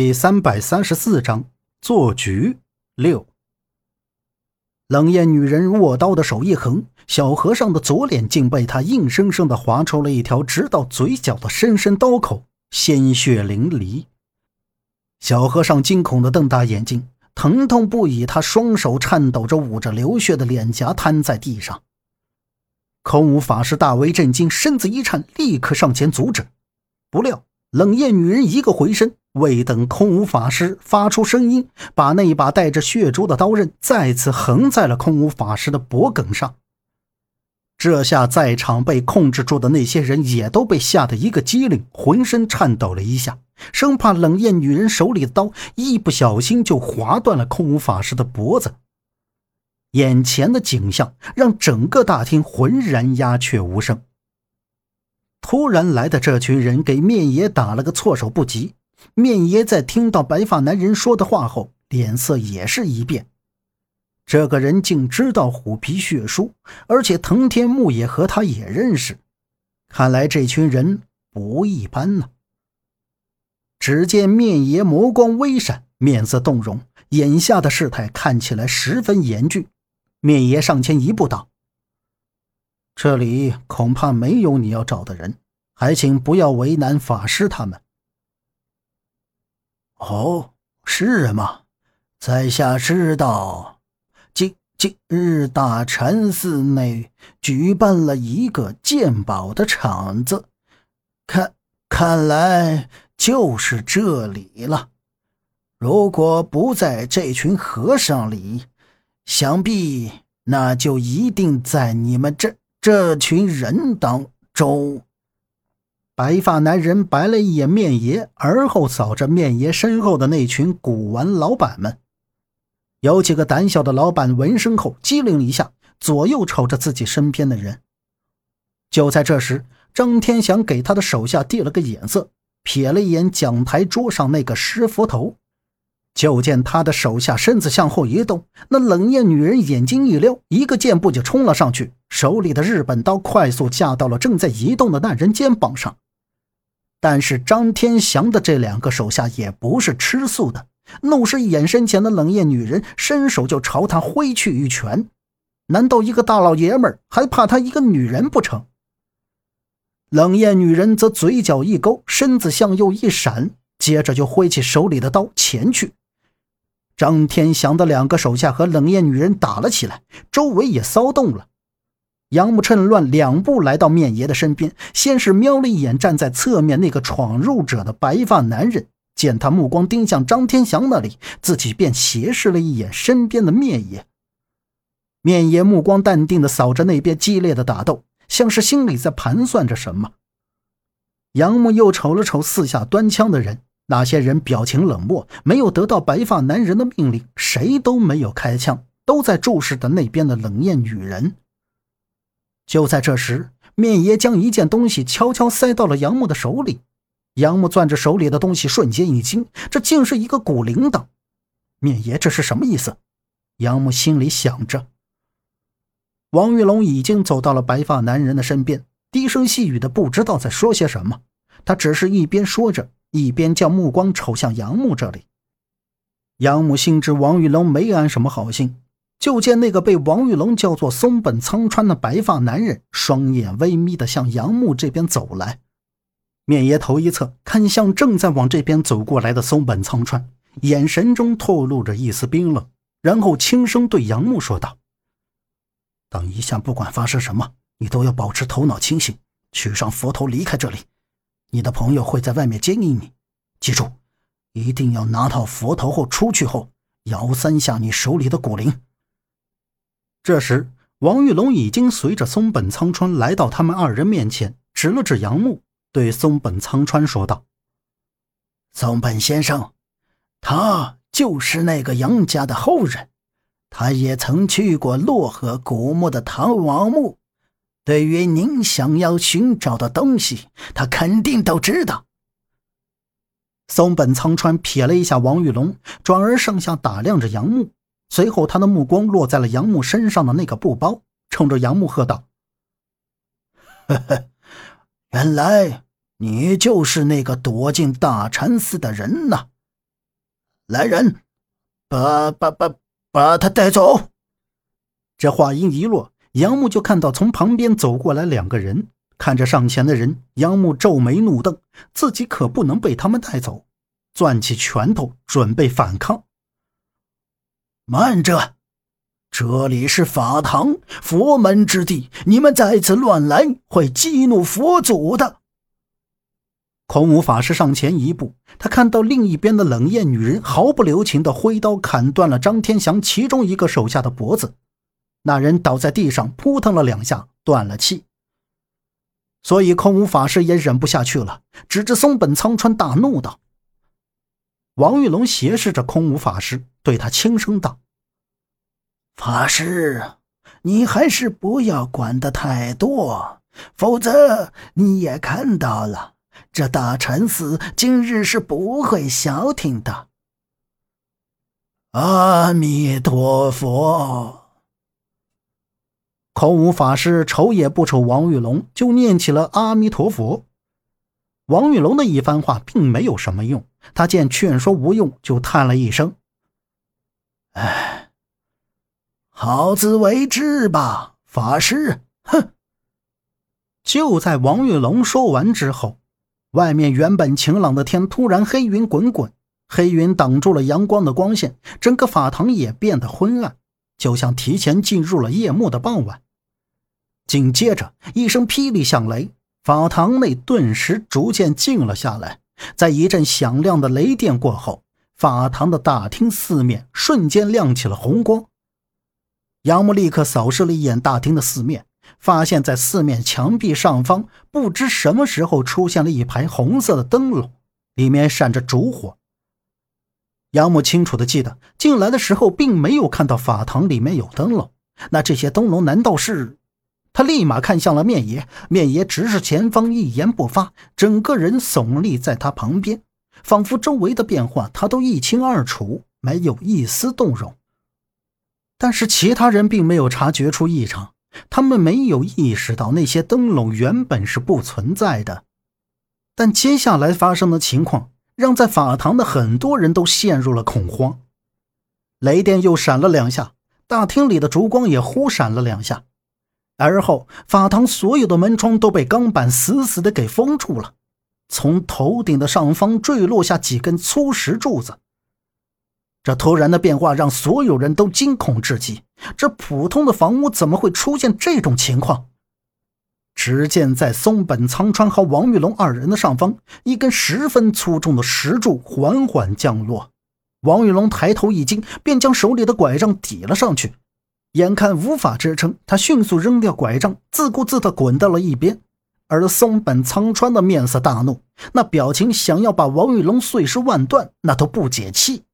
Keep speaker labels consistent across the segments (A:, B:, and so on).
A: 第三百三十四章做局六。冷艳女人握刀的手一横，小和尚的左脸竟被她硬生生的划出了一条直到嘴角的深深刀口，鲜血淋漓。小和尚惊恐的瞪大眼睛，疼痛不已，他双手颤抖着捂着流血的脸颊，瘫在地上。空无法师大为震惊，身子一颤，立刻上前阻止，不料。冷艳女人一个回身，未等空无法师发出声音，把那一把带着血珠的刀刃再次横在了空无法师的脖颈上。这下，在场被控制住的那些人也都被吓得一个机灵，浑身颤抖了一下，生怕冷艳女人手里的刀一不小心就划断了空无法师的脖子。眼前的景象让整个大厅浑然鸦雀无声。突然来的这群人给面爷打了个措手不及。面爷在听到白发男人说的话后，脸色也是一变。这个人竟知道虎皮血书，而且藤天木也和他也认识，看来这群人不一般呢。只见面爷眸光微闪，面色动容，眼下的事态看起来十分严峻。面爷上前一步道。这里恐怕没有你要找的人，还请不要为难法师他们。
B: 哦，是吗？在下知道，今今日大禅寺内举办了一个鉴宝的场子，看看来就是这里了。如果不在这群和尚里，想必那就一定在你们这。这群人当中，
A: 白发男人白了一眼面爷，而后扫着面爷身后的那群古玩老板们。有几个胆小的老板闻声后机灵一下，左右瞅着自己身边的人。就在这时，张天祥给他的手下递了个眼色，瞥了一眼讲台桌上那个石佛头。就见他的手下身子向后一动，那冷艳女人眼睛一撩，一个箭步就冲了上去，手里的日本刀快速架到了正在移动的那人肩膀上。但是张天祥的这两个手下也不是吃素的，怒视一眼身前的冷艳女人，伸手就朝他挥去一拳。难道一个大老爷们儿还怕他一个女人不成？冷艳女人则嘴角一勾，身子向右一闪，接着就挥起手里的刀前去。张天祥的两个手下和冷艳女人打了起来，周围也骚动了。杨木趁乱两步来到面爷的身边，先是瞄了一眼站在侧面那个闯入者的白发男人，见他目光盯向张天祥那里，自己便斜视了一眼身边的面爷。面爷目光淡定地扫着那边激烈的打斗，像是心里在盘算着什么。杨木又瞅了瞅四下端枪的人。那些人表情冷漠，没有得到白发男人的命令，谁都没有开枪，都在注视着那边的冷艳女人。就在这时，面爷将一件东西悄悄塞到了杨木的手里。杨木攥着手里的东西，瞬间一惊，这竟是一个古铃铛。面爷这是什么意思？杨木心里想着。王玉龙已经走到了白发男人的身边，低声细语的不知道在说些什么。他只是一边说着。一边将目光瞅向杨木这里，杨木心知王玉龙没安什么好心，就见那个被王玉龙叫做松本苍川的白发男人，双眼微眯的向杨木这边走来。面爷头一侧，看向正在往这边走过来的松本苍川，眼神中透露着一丝冰冷，然后轻声对杨木说道：“等一下，不管发生什么，你都要保持头脑清醒，取上佛头，离开这里。”你的朋友会在外面接应你，记住，一定要拿到佛头后出去后摇三下你手里的骨铃。这时，王玉龙已经随着松本苍川来到他们二人面前，指了指杨木，对松本苍川说道：“
B: 松本先生，他就是那个杨家的后人，他也曾去过洛河古墓的唐王墓。”对于您想要寻找的东西，他肯定都知道。
A: 松本苍川瞥了一下王玉龙，转而上下打量着杨木，随后他的目光落在了杨木身上的那个布包，冲着杨木喝道：“
B: 呵呵，原来你就是那个躲进大禅寺的人呐！来人，把把把把他带走。
A: 这话音一落，杨木就看到从旁边走过来两个人。看着上前的人，杨木皱眉怒瞪，自己可不能被他们带走，攥起拳头准备反抗。
B: 慢着，这里是法堂，佛门之地，你们再次乱来会激怒佛祖的。
A: 空无法师上前一步，他看到另一边的冷艳女人毫不留情地挥刀砍断了张天祥其中一个手下的脖子，那人倒在地上扑腾了两下，断了气。所以，空无法师也忍不下去了，指着松本苍川大怒道：“王玉龙，斜视着空无法师，对他轻声道：‘
B: 法师，你还是不要管的太多，否则你也看到了，这大禅寺今日是不会消停的。’阿弥陀佛。”
A: 空无法师瞅也不瞅王玉龙，就念起了阿弥陀佛。王玉龙的一番话并没有什么用，他见劝说无用，就叹了一声：“
B: 哎，好自为之吧，法师。”哼！
A: 就在王玉龙说完之后，外面原本晴朗的天突然黑云滚滚，黑云挡住了阳光的光线，整个法堂也变得昏暗，就像提前进入了夜幕的傍晚。紧接着，一声霹雳响雷，法堂内顿时逐渐静了下来。在一阵响亮的雷电过后，法堂的大厅四面瞬间亮起了红光。杨木立刻扫视了一眼大厅的四面，发现，在四面墙壁上方，不知什么时候出现了一排红色的灯笼，里面闪着烛火。杨木清楚的记得，进来的时候并没有看到法堂里面有灯笼。那这些灯笼难道是？他立马看向了面爷，面爷直视前方，一言不发，整个人耸立在他旁边，仿佛周围的变化他都一清二楚，没有一丝动容。但是其他人并没有察觉出异常，他们没有意识到那些灯笼原本是不存在的。但接下来发生的情况，让在法堂的很多人都陷入了恐慌。雷电又闪了两下，大厅里的烛光也忽闪了两下。而后，法堂所有的门窗都被钢板死死的给封住了，从头顶的上方坠落下几根粗石柱子。这突然的变化让所有人都惊恐至极。这普通的房屋怎么会出现这种情况？只见在松本苍川和王玉龙二人的上方，一根十分粗重的石柱缓缓降落。王玉龙抬头一惊，便将手里的拐杖抵了上去。眼看无法支撑，他迅速扔掉拐杖，自顾自地滚到了一边。而松本苍川的面色大怒，那表情想要把王玉龙碎尸万段，那都不解气。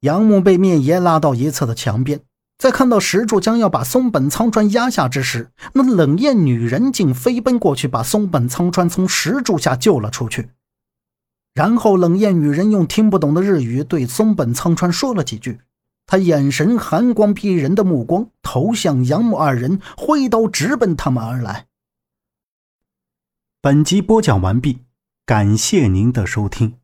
A: 杨木被面爷拉到一侧的墙边，在看到石柱将要把松本苍川压下之时，那冷艳女人竟飞奔过去，把松本苍川从石柱下救了出去。然后，冷艳女人用听不懂的日语对松本苍川说了几句。他眼神寒光逼人的目光投向杨木二人，挥刀直奔他们而来。
C: 本集播讲完毕，感谢您的收听。